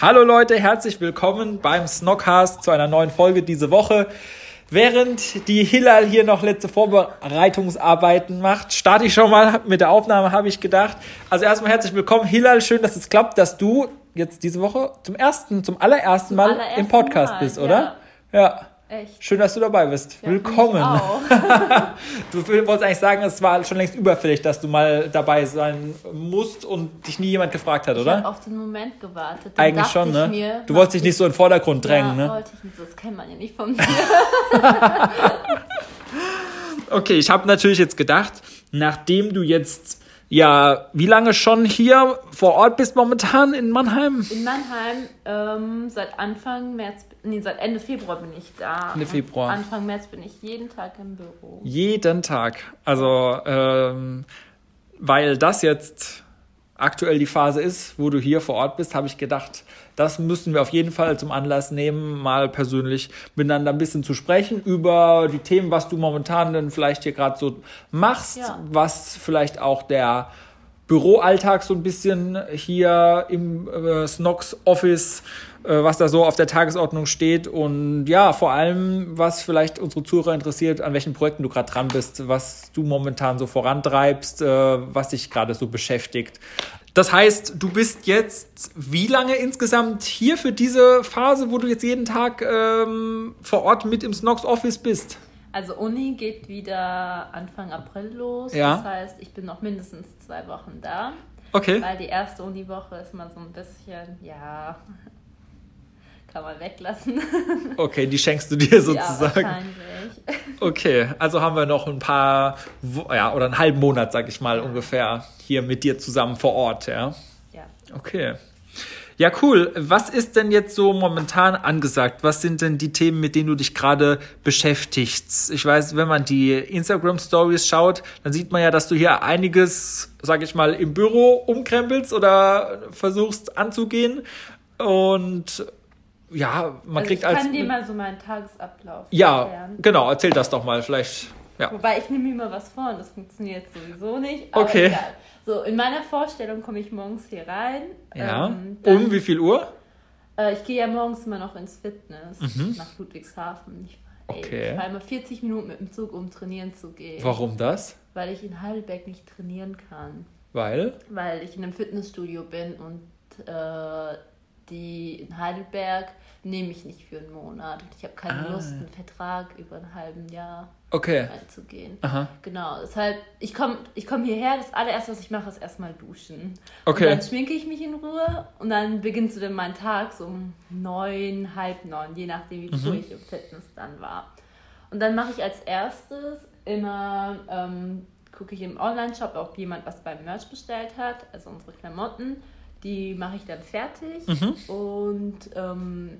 Hallo Leute, herzlich willkommen beim Snockcast zu einer neuen Folge diese Woche. Während die Hillal hier noch letzte Vorbereitungsarbeiten macht, starte ich schon mal mit der Aufnahme, habe ich gedacht. Also erstmal herzlich willkommen, Hillal, schön, dass es klappt, dass du jetzt diese Woche zum ersten, zum allerersten zum Mal allerersten im Podcast Mal, bist, oder? Ja. ja. Echt? Schön, dass du dabei bist. Ja, Willkommen. du wolltest eigentlich sagen, es war schon längst überfällig, dass du mal dabei sein musst und dich nie jemand gefragt hat, oder? Ich habe auf den Moment gewartet. Dann eigentlich schon, ne? Mir, du wolltest dich nicht so in den Vordergrund drängen, ja, ne? wollte ich nicht. Das kennt man ja nicht von mir. okay, ich habe natürlich jetzt gedacht, nachdem du jetzt ja, wie lange schon hier vor Ort bist momentan in Mannheim? In Mannheim ähm, seit Anfang März, nee, seit Ende Februar bin ich da. Ende Februar. Anfang März bin ich jeden Tag im Büro. Jeden Tag. Also, ähm, weil das jetzt aktuell die Phase ist, wo du hier vor Ort bist, habe ich gedacht, das müssen wir auf jeden Fall zum Anlass nehmen, mal persönlich miteinander ein bisschen zu sprechen über die Themen, was du momentan denn vielleicht hier gerade so machst, ja. was vielleicht auch der Büroalltag so ein bisschen hier im äh, Snox Office, äh, was da so auf der Tagesordnung steht und ja, vor allem, was vielleicht unsere Zuhörer interessiert, an welchen Projekten du gerade dran bist, was du momentan so vorantreibst, äh, was dich gerade so beschäftigt. Das heißt, du bist jetzt wie lange insgesamt hier für diese Phase, wo du jetzt jeden Tag ähm, vor Ort mit im Snox Office bist? Also Uni geht wieder Anfang April los. Ja. Das heißt, ich bin noch mindestens zwei Wochen da. Okay. Weil die erste Uniwoche ist mal so ein bisschen, ja, kann man weglassen. Okay, die schenkst du dir sozusagen. Ja, wahrscheinlich. Okay, also haben wir noch ein paar, ja, oder einen halben Monat, sag ich mal, ja. ungefähr hier mit dir zusammen vor Ort, ja? Ja. Okay. Ja, cool. Was ist denn jetzt so momentan angesagt? Was sind denn die Themen, mit denen du dich gerade beschäftigst? Ich weiß, wenn man die Instagram Stories schaut, dann sieht man ja, dass du hier einiges, sag ich mal, im Büro umkrempelst oder versuchst anzugehen. Und ja, man also kriegt als. Ich kann dir mal so meinen Tagesablauf Ja, erklären. genau, erzähl das doch mal, vielleicht. Ja. Wobei ich nehme mir mal was vor und das funktioniert sowieso nicht. okay. Egal. So, in meiner Vorstellung komme ich morgens hier rein. Ja. Ähm, dann, um wie viel Uhr? Äh, ich gehe ja morgens immer noch ins Fitness mhm. nach Ludwigshafen. Ich, ey, okay. ich fahre immer 40 Minuten mit dem Zug, um trainieren zu gehen. Warum das? Weil ich in Heidelberg nicht trainieren kann. Weil? Weil ich in einem Fitnessstudio bin und äh, die in Heidelberg nehme ich nicht für einen Monat. Ich habe keine ah. Lust, einen Vertrag über ein halben Jahr okay. einzugehen. Aha. Genau, deshalb, ich komme ich komm hierher, das allererste, was ich mache, ist erstmal duschen. Okay. Und dann schminke ich mich in Ruhe und dann beginnt so dann mein Tag so um neun, halb neun, je nachdem, wie früh mhm. ich im Fitness dann war. Und dann mache ich als erstes immer, ähm, gucke ich im Online-Shop, ob jemand was beim Merch bestellt hat, also unsere Klamotten die mache ich dann fertig mhm. und ähm,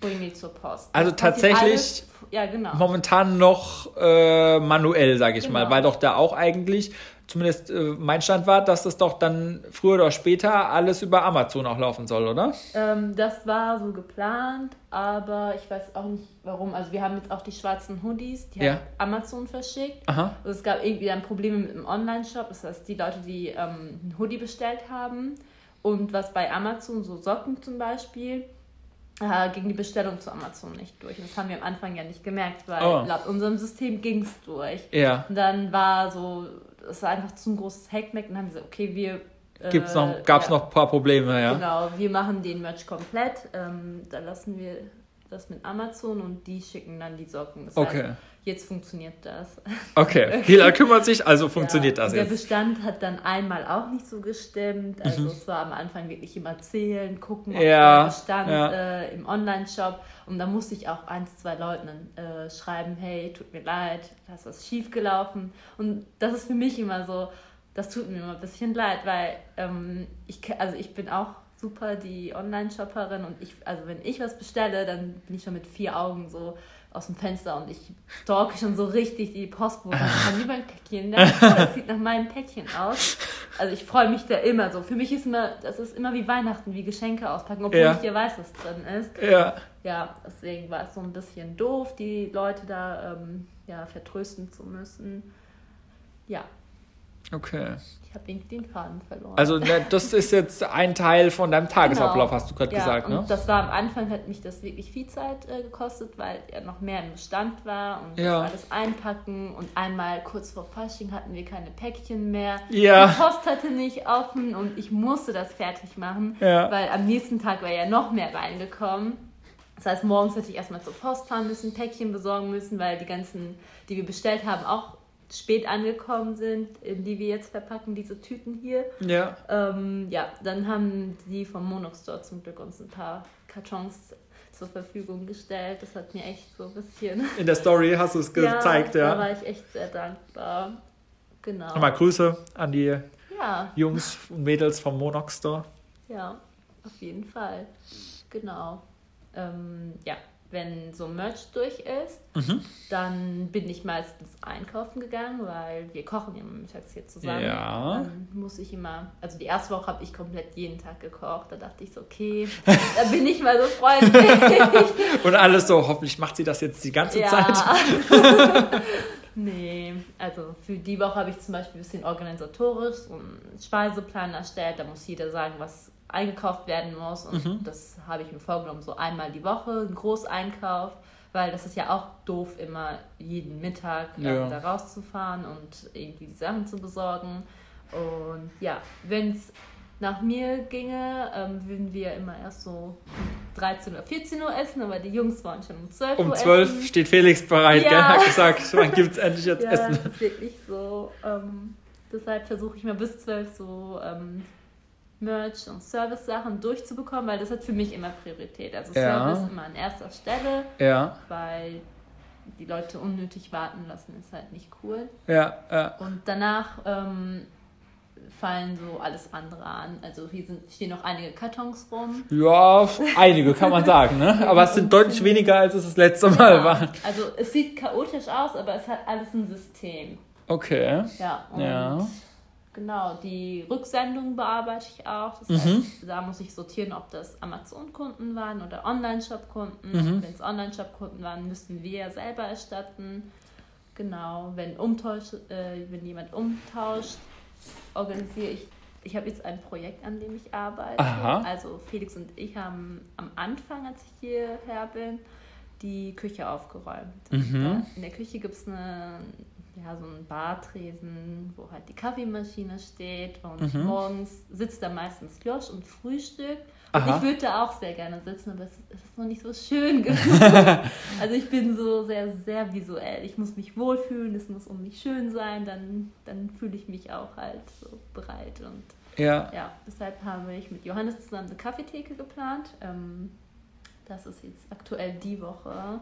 bringe die zur Post. Also das tatsächlich ja, genau. momentan noch äh, manuell, sage ich genau. mal, weil doch da auch eigentlich, zumindest äh, mein Stand war, dass das doch dann früher oder später alles über Amazon auch laufen soll, oder? Ähm, das war so geplant, aber ich weiß auch nicht warum. Also wir haben jetzt auch die schwarzen Hoodies, die ja. hat Amazon verschickt. Aha. Also es gab irgendwie dann Probleme mit dem Online-Shop, das heißt die Leute, die ähm, einen Hoodie bestellt haben, und was bei Amazon, so Socken zum Beispiel, äh, ging die Bestellung zu Amazon nicht durch. Und das haben wir am Anfang ja nicht gemerkt, weil oh. laut unserem System ging es durch. Ja. Und dann war so, es war einfach zu ein großes Hackmeck und dann haben wir gesagt, okay, wir äh, noch, gab es ja. noch ein paar Probleme, ja. Genau, wir machen den Merch komplett. Ähm, da lassen wir das mit Amazon und die schicken dann die Socken. Das okay. Heißt, jetzt funktioniert das. Okay, Hila kümmert sich, also funktioniert ja, das der jetzt. Der Bestand hat dann einmal auch nicht so gestimmt. Also mhm. es war am Anfang wirklich immer zählen, gucken, ob ja, der Bestand ja. äh, im Online-Shop. Und da musste ich auch eins, zwei Leuten äh, schreiben, hey, tut mir leid, da ist was schief gelaufen. Und das ist für mich immer so, das tut mir immer ein bisschen leid, weil ähm, ich, also ich bin auch super die Online-Shopperin und ich, also wenn ich was bestelle, dann bin ich schon mit vier Augen so aus dem Fenster und ich stalke schon so richtig die Postbote. Ich kann lieber ein Päckchen. Ja, das sieht nach meinem Päckchen aus. Also ich freue mich da immer so. Für mich ist immer, das ist immer wie Weihnachten, wie Geschenke auspacken, obwohl Ja. ich ja weiß, was drin ist. Ja. Ja, deswegen war es so ein bisschen doof, die Leute da ähm, ja, vertrösten zu müssen. Ja, Okay. ich habe irgendwie den Faden verloren. Also ne, das ist jetzt ein Teil von deinem Tagesablauf, hast du gerade Genau. ja, gesagt, ne? Das war am Anfang, hat mich das wirklich viel Zeit äh, gekostet, weil er noch mehr im Bestand war und Ja. das alles einpacken. Und einmal kurz vor Fasching hatten wir keine Päckchen mehr. Ja. Die Post hatte nicht offen und ich musste das fertig machen, Ja. weil am nächsten Tag war ja noch mehr reingekommen. Das heißt, morgens hätte ich erstmal zur Post fahren müssen, Päckchen besorgen müssen, weil die ganzen, die wir bestellt haben, auch spät angekommen sind, in die wir jetzt verpacken, diese Tüten hier. Ja. Ähm, ja, dann haben die vom Monox Store zum Glück uns ein paar Kartons zur Verfügung gestellt. Das hat mir echt so ein bisschen In der Story hast du es gezeigt, Da ja. war ich echt sehr dankbar. Genau. Nochmal Grüße an die Ja, Jungs und Mädels vom Monox Store. ja, auf jeden Fall. Genau. Ähm, ja, wenn so Merch durch ist, Mhm. dann bin ich meistens einkaufen gegangen, weil wir kochen ja mittags hier zusammen. Ja. Dann muss ich immer, also die erste Woche habe ich komplett jeden Tag gekocht. Da dachte ich so, okay, da bin ich mal so freundlich. Und alles so, hoffentlich macht sie das jetzt die ganze Zeit. nee, also für die Woche habe ich zum Beispiel ein bisschen organisatorisch so einen Speiseplan erstellt. Da muss jeder sagen, was eingekauft werden muss. Und Mhm. das habe ich mir vorgenommen, so einmal die Woche, ein Großeinkauf. Weil das ist ja auch doof, immer jeden Mittag ähm, Ja. da rauszufahren und irgendwie die Sachen zu besorgen. Und ja, wenn es nach mir ginge, ähm, würden wir immer erst so um 13 oder 14 Uhr essen, aber die Jungs wollen schon um 12 Um Uhr 12 essen. steht Felix bereit, Ja. gell? Hat gesagt, wann gibt's endlich jetzt Ja, Essen? das ist wirklich so. Ähm, deshalb versuche ich mal bis 12 so ähm, Merch und Service-Sachen durchzubekommen, weil das hat für mich immer Priorität. Also Ja. Service immer an erster Stelle, Ja, weil die Leute unnötig warten lassen, ist halt nicht cool. ja, ja. Und danach ähm, fallen so alles andere an. Also hier sind, stehen noch einige Kartons rum. Ja, einige kann man sagen, ne? Aber es sind deutlich weniger, als es das letzte Mal war. Also es sieht chaotisch aus, aber es hat alles ein System. Okay. Ja, und Ja. Genau, die Rücksendung bearbeite ich auch. Das Mhm. heißt, da muss ich sortieren, ob das Amazon-Kunden waren oder Online-Shop-Kunden. Mhm. Wenn es Online-Shop-Kunden waren, müssten wir ja selber erstatten. Genau, wenn, umtausch, äh, wenn jemand umtauscht, organisiere ich. Ich habe jetzt ein Projekt, an dem ich arbeite. Aha. Also Felix und ich haben am Anfang, als ich hierher bin, die Küche aufgeräumt. Mhm. In der Küche gibt es eine, ja, so einen Bartresen, wo halt die Kaffeemaschine steht. Und Mhm. morgens sitzt da meistens Josh und frühstückt. Und Aha. ich würde da auch sehr gerne sitzen, aber es, es ist noch nicht so schön genug. also ich bin so sehr, sehr visuell. Ich muss mich wohlfühlen, es muss um mich schön sein, dann, dann fühle ich mich auch halt so bereit. Und Ja. ja, deshalb habe ich mit Johannes zusammen eine Kaffeetheke geplant. Ähm, das ist jetzt aktuell die Woche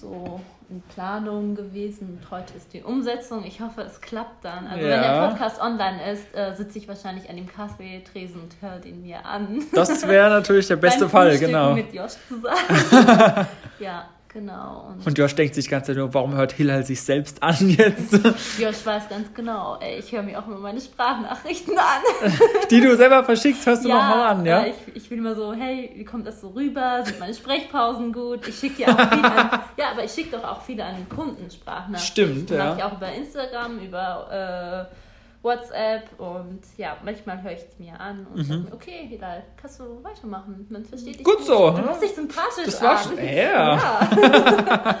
so in Planung gewesen. Und heute ist die Umsetzung. Ich hoffe, es klappt dann. Also wenn Ja. der Podcast online ist, äh, sitze ich wahrscheinlich an dem Kaffeetresen und höre den mir an. Das wäre natürlich der beste Fall, genau. Mit Josh zusammen. ja, genau. Und, Und Josh denkt sich die ganze Zeit nur, warum hört Hillel sich selbst an jetzt? Josh weiß ganz genau, ey, ich höre mir auch immer meine Sprachnachrichten an. Die du selber verschickst, hörst du noch mal an, ja? weil Ich, ich will immer so, hey, wie kommt das so rüber? Sind meine Sprechpausen gut? Ich schicke dir auch viele an, ja, aber ich schicke doch auch viele an den Kunden Sprachnachrichten. Stimmt, ja. Mache ich auch über Instagram, über äh, WhatsApp und ja, manchmal höre ich die mir an und sage mir, okay, Hilal, kannst du weitermachen? Man versteht dich Mhm. Gut so, Du ne? hast dich sympathisch Das war schon- ja. ja.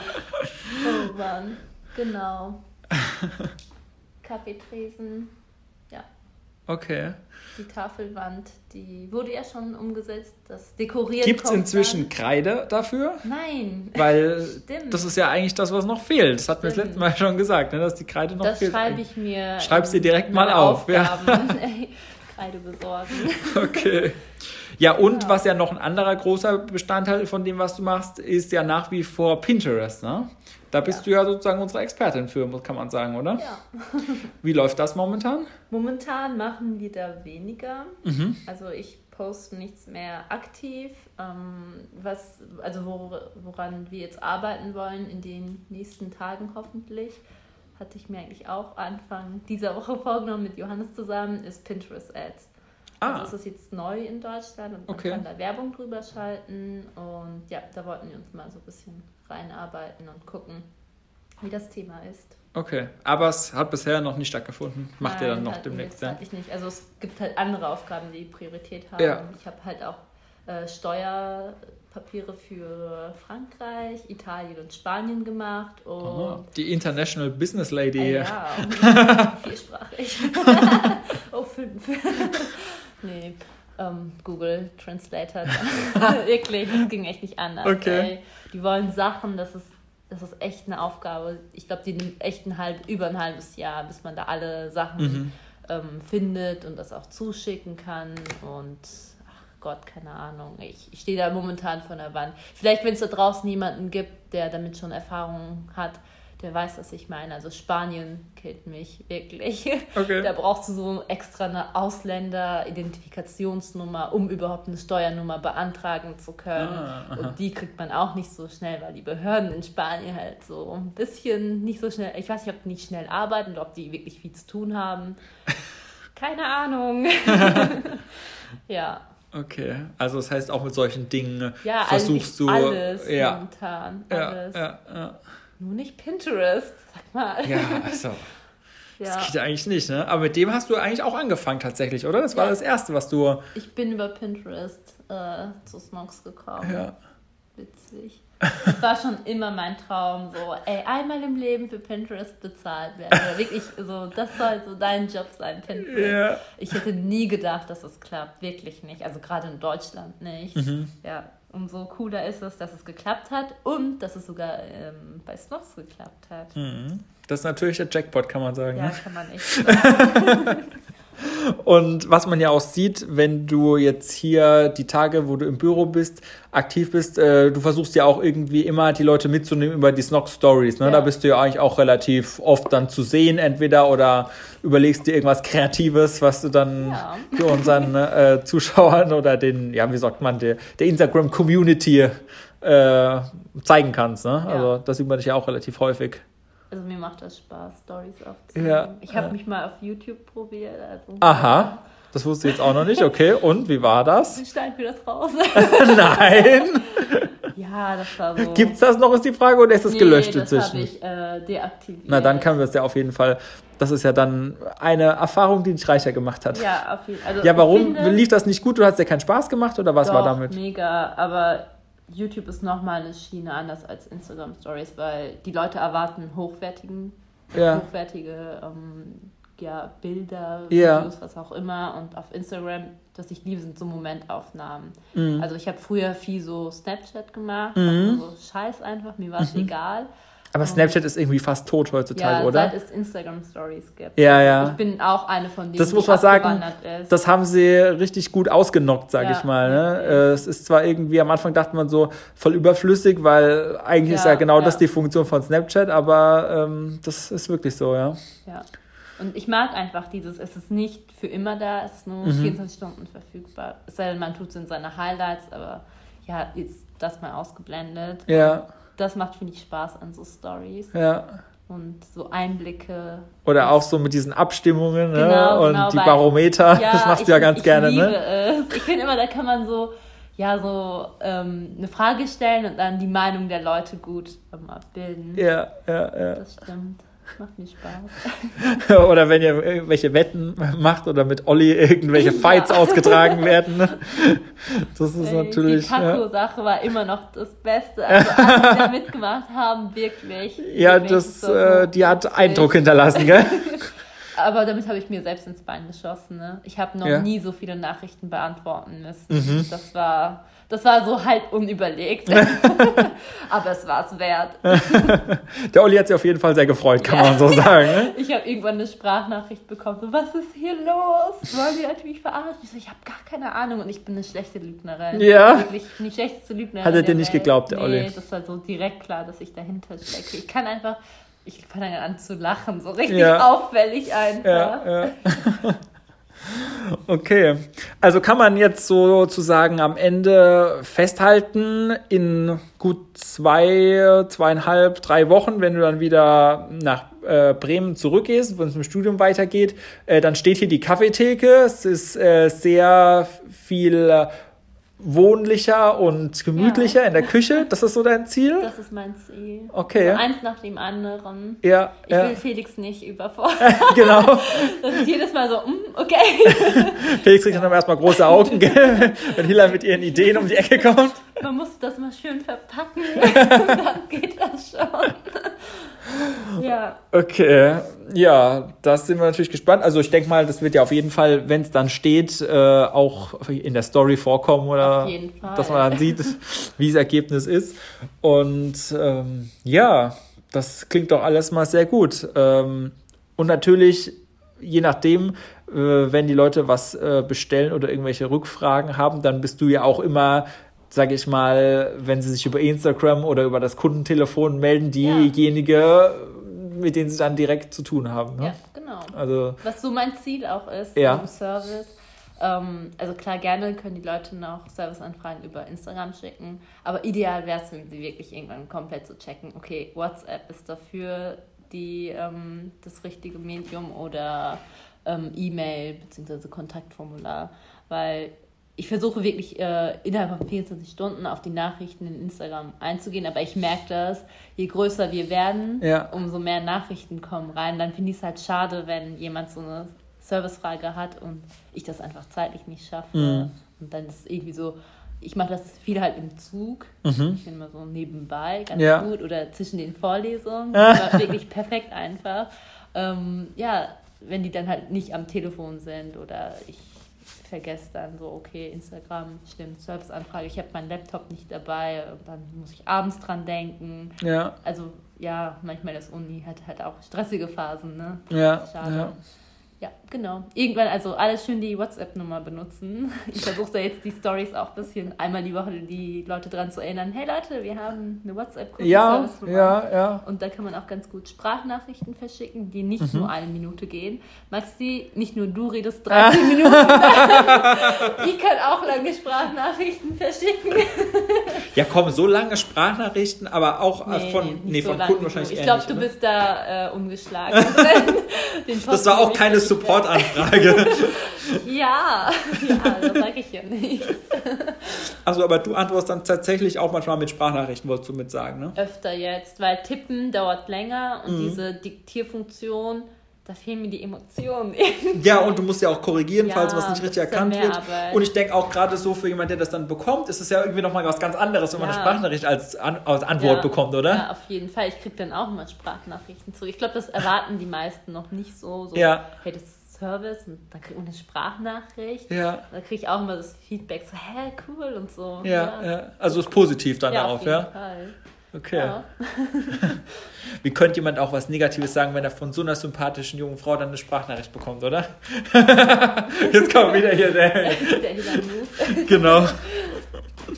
oh Mann, genau. Kaffeetresen. Okay. Die Tafelwand, die wurde ja schon umgesetzt. Das Dekorieren Gibt es inzwischen Kreide dafür? Dann. Nein, Weil Stimmt. das ist ja eigentlich das, was noch fehlt. Das hatten wir das letzte Mal schon gesagt, ne, dass die Kreide noch das fehlt. schreibe ich mir. Schreib's dir direkt mal auf, ja. Aufgaben. Kreide besorgen. Okay. Ja, und Ja. was ja noch ein anderer großer Bestandteil von dem, was du machst, ist ja nach wie vor Pinterest, ne? Da bist Ja. du ja sozusagen unsere Expertin für, kann man sagen, oder? Ja. Wie läuft das momentan? Momentan machen wir da weniger. Mhm. Also ich posten nichts mehr aktiv. Ähm, was, also wo, woran wir jetzt arbeiten wollen in den nächsten Tagen hoffentlich, hatte ich mir eigentlich auch Anfang dieser Woche vorgenommen mit Johannes zusammen, ist Pinterest Ads. Ah. Also es ist jetzt neu in Deutschland und man okay. kann da Werbung drüber schalten. Und ja, da wollten wir uns mal so ein bisschen reinarbeiten und gucken, wie das Thema ist. Okay, aber es hat bisher noch nicht stattgefunden. Macht ihr dann noch demnächst, ja? ich nicht. Also es gibt halt andere Aufgaben, die Priorität haben. Ja. Ich habe halt auch äh, Steuerpapiere für Frankreich, Italien und Spanien gemacht. Und Aha, die International Business Lady. Äh, ja, vielsprachig. oh, fünf. nee, ähm, Google Translator. Wirklich, das ging echt nicht anders. Okay. Ey. Die wollen Sachen, das ist das ist echt eine Aufgabe. Ich glaube, die nimmt echt ein halb, über ein halbes Jahr, bis man da alle Sachen mhm. ähm, findet und das auch zuschicken kann. Und ach Gott, keine Ahnung. Ich, ich stehe da momentan vor der Wand. Vielleicht, wenn es da draußen jemanden gibt, der damit schon Erfahrung hat, der weiß, was ich meine. Also Spanien killt mich wirklich. Okay. Da brauchst du so extra eine Ausländer-Identifikationsnummer, um überhaupt eine Steuernummer beantragen zu können. Ah, und die kriegt man auch nicht so schnell, weil die Behörden in Spanien halt so ein bisschen nicht so schnell, ich weiß nicht, ob die nicht schnell arbeiten oder ob die wirklich viel zu tun haben. Keine Ahnung. ja. Okay, also das heißt auch mit solchen Dingen ja, versuchst du alles ja, momentan. Alles. Ja, ja, ja. Nur nicht Pinterest, sag mal. Ja, also. ja. Das geht ja eigentlich nicht, ne? Aber mit dem hast du eigentlich auch angefangen tatsächlich, oder? Das war ja. das Erste, was du. Ich bin über Pinterest äh, zu Snox gekommen. Ja. Witzig. Das war schon immer mein Traum, so, ey, einmal im Leben für Pinterest bezahlt werden. Oder wirklich, so, das soll so dein Job sein, Pinterest. Ja. Ich hätte nie gedacht, dass es klappt. Wirklich nicht. Also gerade in Deutschland nicht. Mhm. Ja, umso cooler ist es, dass es geklappt hat und dass es sogar ähm, bei Snox geklappt hat. Mhm. Das ist natürlich der Jackpot, kann man sagen. Ja, ne? kann man echt. Und was man ja auch sieht, wenn du jetzt hier die Tage, wo du im Büro bist, aktiv bist, äh, du versuchst ja auch irgendwie immer die Leute mitzunehmen über die Snock Stories. Ne? Ja. Da bist du ja eigentlich auch relativ oft dann zu sehen, entweder oder überlegst dir irgendwas Kreatives, was du dann ja. für unseren äh, Zuschauern oder den, ja, wie sagt man, der, der Instagram-Community äh, zeigen kannst. Ne? Ja. Also das sieht man dich ja auch relativ häufig. Also mir macht das Spaß, Stories aufzunehmen. Ja, ich habe ja. mich mal auf YouTube probiert. Also Aha, das wusste ich jetzt auch noch nicht. Okay, und wie war das? Ich schneiden wir das raus. Nein. Ja, das war so. Gibt's das noch, ist die Frage, oder ist das nee, gelöscht das inzwischen? Das habe ich äh, deaktiviert. Na, dann kann wir es ja auf jeden Fall. Das ist ja dann eine Erfahrung, die dich reicher gemacht hat. Ja, auf jeden Fall. Also ja, warum finde, lief das nicht gut? Du hast ja keinen Spaß gemacht oder was doch, war damit? Mega, aber YouTube ist nochmal eine Schiene anders als Instagram Stories, weil die Leute erwarten hochwertigen, ja. hochwertige ähm, ja, Bilder, ja. Videos, was auch immer. Und auf Instagram, was ich liebe, sind so Momentaufnahmen. Mhm. Also ich habe früher viel so Snapchat gemacht, mhm. so Scheiß einfach, mir war es mhm. egal. Aber Snapchat ist irgendwie fast tot heutzutage, ja, oder? Seit es Instagram Stories gibt. Ja, ja. Ich bin auch eine von denen, das muss man sagen, ist. Das haben sie richtig gut ausgenockt, sag ja, ich mal. Ne? Äh, es ist zwar irgendwie, am Anfang dachte man so voll überflüssig, weil eigentlich ja, ist ja genau das die Funktion von Snapchat, aber ähm, das ist wirklich so, ja. Ja. Und ich mag einfach dieses, es ist nicht für immer da, es ist nur mhm. 24 Stunden verfügbar. Es sei denn, man tut es in seine Highlights, aber ja, jetzt das mal ausgeblendet. Ja das macht, finde ich, Spaß an so Stories. Ja. Und so Einblicke. Oder auch so mit diesen Abstimmungen ne? genau, und genau, die Barometer. Ja, das machst du ja ganz ich gerne, liebe ne? Es. Ich finde immer, da kann man so, ja, so ähm, eine Frage stellen und dann die Meinung der Leute gut ähm, abbilden. Ja, ja, ja. Das stimmt. Macht mir Spaß. oder wenn ihr irgendwelche Wetten macht oder mit Olli irgendwelche Fights ja. ausgetragen werden. Ne? Das ist Ey, natürlich. Die Taco-Sache ja. war immer noch das Beste. Also alle, die da mitgemacht haben, wirklich. Ja, das, so äh, die hat witzig. Eindruck hinterlassen, gell? Aber damit habe ich mir selbst ins Bein geschossen. Ne? Ich habe noch ja. nie so viele Nachrichten beantworten müssen. Mhm. Das war das war so halb unüberlegt. Aber es war es wert. Der Olli hat sich auf jeden Fall sehr gefreut, kann ja. man so sagen. Ne? Ich habe irgendwann eine Sprachnachricht bekommen. So, was ist hier los? Wollen die natürlich verarschen? Ich so, ich habe gar keine Ahnung und ich bin eine schlechte Lügnerin. Ja. Wirklich die schlechteste Lügnerin. Hat er dir nicht Welt. geglaubt, der nee, Olli? das war so direkt klar, dass ich dahinter stecke. Ich kann einfach, ich fange an zu lachen, so richtig ja. auffällig einfach. Ja, ja. Okay, also kann man jetzt sozusagen am Ende festhalten, in gut zwei, zweieinhalb, drei Wochen, wenn du dann wieder nach äh, Bremen zurückgehst, wenn es im Studium weitergeht, äh, dann steht hier die Kaffeetheke. Es ist äh, sehr viel wohnlicher und gemütlicher Ja. in der Küche. Das ist so dein Ziel? Das ist mein Ziel. Okay. So eins nach dem anderen. Ja, Ich ja. will Felix nicht überfordern. genau. Das ist jedes Mal so, mm, okay. Felix kriegt dann erstmal große Augen, gell? wenn Hilal mit ihren Ideen um die Ecke kommt. Man muss das mal schön verpacken. Dann geht das schon. Ja. Okay, ja, das sind wir natürlich gespannt. Also ich denke mal, das wird ja auf jeden Fall, wenn es dann steht, äh, auch in der Story vorkommen oder dass man dann sieht, wie das Ergebnis ist. Und ähm, ja, das klingt doch alles mal sehr gut. Ähm, und natürlich, je nachdem, äh, wenn die Leute was äh, bestellen oder irgendwelche Rückfragen haben, dann bist du ja auch immer sage ich mal, wenn sie sich über Instagram oder über das Kundentelefon melden, diejenige, mit denen sie dann direkt zu tun haben. Ne? Ja, genau. Also Was so mein Ziel auch ist Ja. im Service. Ähm, also klar, gerne können die Leute noch Serviceanfragen über Instagram schicken, aber ideal wäre es, wenn sie wirklich irgendwann komplett so checken, okay, WhatsApp ist dafür die, ähm, das richtige Medium oder ähm, E-Mail bzw. Kontaktformular, weil ich versuche wirklich äh, innerhalb von 24 Stunden auf die Nachrichten in Instagram einzugehen, aber ich merke das, je größer wir werden, Ja. umso mehr Nachrichten kommen rein. Dann finde ich es halt schade, wenn jemand so eine Servicefrage hat und ich das einfach zeitlich nicht schaffe. Mhm. Und dann ist es irgendwie so, ich mache das viel halt im Zug. Mhm. Ich bin immer so nebenbei, ganz Ja. gut. Oder zwischen den Vorlesungen. Das war wirklich perfekt einfach. Ähm, ja, wenn die dann halt nicht am Telefon sind oder ich vergesse dann so, okay, Instagram, stimmt, Serviceanfrage, ich habe meinen Laptop nicht dabei und dann muss ich abends dran denken. ja, Also ja, manchmal das Uni hat halt auch stressige Phasen, ne? ja, Schade. ja. Ja, genau. Irgendwann also alles schön die WhatsApp-Nummer benutzen. Ich versuche da jetzt die Stories auch ein bisschen einmal die Woche die Leute dran zu erinnern. Hey Leute, wir haben eine whatsapp Ja, ja, ja. Und da kann man auch ganz gut Sprachnachrichten verschicken, die nicht Mhm. nur eine Minute gehen. Maxi, nicht nur du redest 30 Minuten. ich kann auch lange Sprachnachrichten verschicken. Ja, komm, so lange Sprachnachrichten, aber auch äh, Nee, von, nee, so von lang Kunden wahrscheinlich. Ich glaube, du bist da äh, umgeschlagen. Das war auch keine Support-Anfrage. Ja, ja, das sage ich ja nicht. Also, aber du antwortest dann tatsächlich auch manchmal mit Sprachnachrichten, wolltest du mit sagen, ne? Öfter jetzt, weil Tippen dauert länger Mhm. und diese Diktierfunktion, da fehlen mir die Emotionen. Ja, und du musst ja auch korrigieren, Ja, falls was nicht richtig erkannt wird. Arbeit. Und ich denke auch gerade so für jemanden, der das dann bekommt, ist es ja irgendwie nochmal was ganz anderes, wenn man Ja. eine Sprachnachricht als, An als Antwort Ja. bekommt, oder? Ja, auf jeden Fall. Ich kriege dann auch immer Sprachnachrichten zurück. Ich glaube, das erwarten die meisten noch nicht so. so Ja. Hey, das ist Service und dann kriegt man eine Sprachnachricht. Ja, Da kriege ich auch immer das Feedback so, hä, cool und so. ja, ja. Also ist positiv dann Ja, darauf, auf jeden ja? Fall. Okay. Ja. Wie könnte jemand auch was Negatives sagen, wenn er von so einer sympathischen jungen Frau dann eine Sprachnachricht bekommt, oder? Jetzt kommt wieder hier der. Der Hila Move. genau.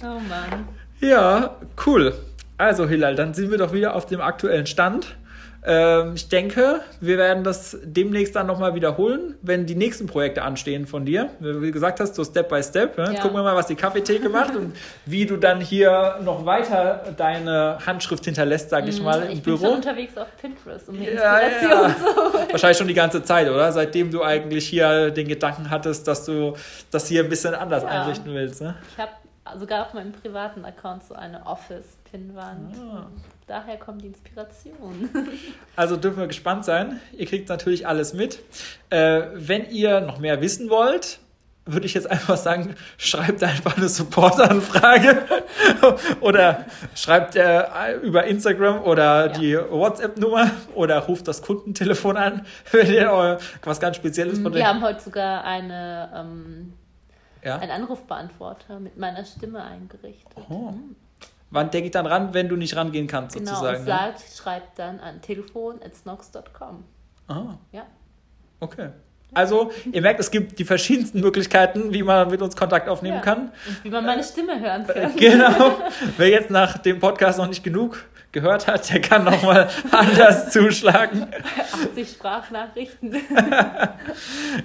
Oh Mann. Ja, cool. Also Hilal, dann sind wir doch wieder auf dem aktuellen Stand. Ähm, ich denke, wir werden das demnächst dann nochmal wiederholen, wenn die nächsten Projekte anstehen von dir. Wie du gesagt hast, so Step by Step. Ne? Ja. gucken wir mal, was die Kaffeetheke macht und wie du dann hier noch weiter deine Handschrift hinterlässt, sag ich mal, im Mhm. Ich bin Büro. schon unterwegs auf Pinterest um mir Ja, Inspiration ja. zu. Wahrscheinlich schon die ganze Zeit, oder? Seitdem du eigentlich hier den Gedanken hattest, dass du das hier ein bisschen anders Ja. einrichten willst. Ne? Ich habe sogar auf meinem privaten Account so eine Office-Pinwand. Ah. Daher kommt die Inspiration. Also dürfen wir gespannt sein. Ihr kriegt natürlich alles mit. Äh, wenn ihr noch mehr wissen wollt, würde ich jetzt einfach sagen, schreibt einfach eine Support-Anfrage oder schreibt äh, über Instagram oder Ja. die WhatsApp-Nummer oder ruft das Kundentelefon an, wenn ihr was ganz Spezielles von Wir haben heute sogar eine, ähm, Ja? einen Anrufbeantworter mit meiner Stimme eingerichtet. Oh. Wann denke ich dann ran, wenn du nicht rangehen kannst, Genau, sozusagen? und ne? sagt, schreibt dann an telefon at snox.com. Ah, Ja. okay. Also, ihr merkt, es gibt die verschiedensten Möglichkeiten, wie man mit uns Kontakt aufnehmen Ja. kann. Und wie man meine Stimme hören kann. Genau. Wer jetzt nach dem Podcast noch nicht genug gehört hat, der kann nochmal anders zuschlagen. 80 Sprachnachrichten.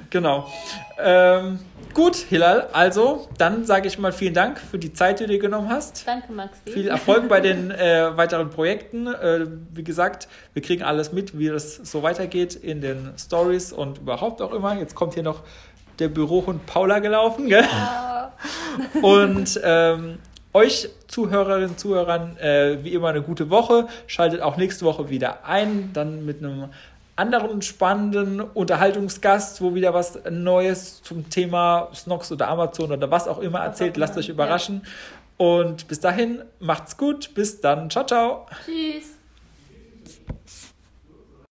Genau. Ähm, gut, Hilal, also dann sage ich mal vielen Dank für die Zeit, die du dir genommen hast. Danke, Maxi. Viel Erfolg bei den äh, weiteren Projekten. Äh, wie gesagt, wir kriegen alles mit, wie es so weitergeht in den Stories und überhaupt auch immer. Jetzt kommt hier noch der Bürohund Paula gelaufen. Gell? Ja. Und ähm, euch Zuhörerinnen und Zuhörern äh, wie immer eine gute Woche. Schaltet auch nächste Woche wieder ein, dann mit einem anderen spannenden Unterhaltungsgast, wo wieder was Neues zum Thema Snox oder Amazon oder was auch immer erzählt. Lasst euch überraschen. Und bis dahin, macht's gut. Bis dann. Ciao, ciao. Tschüss.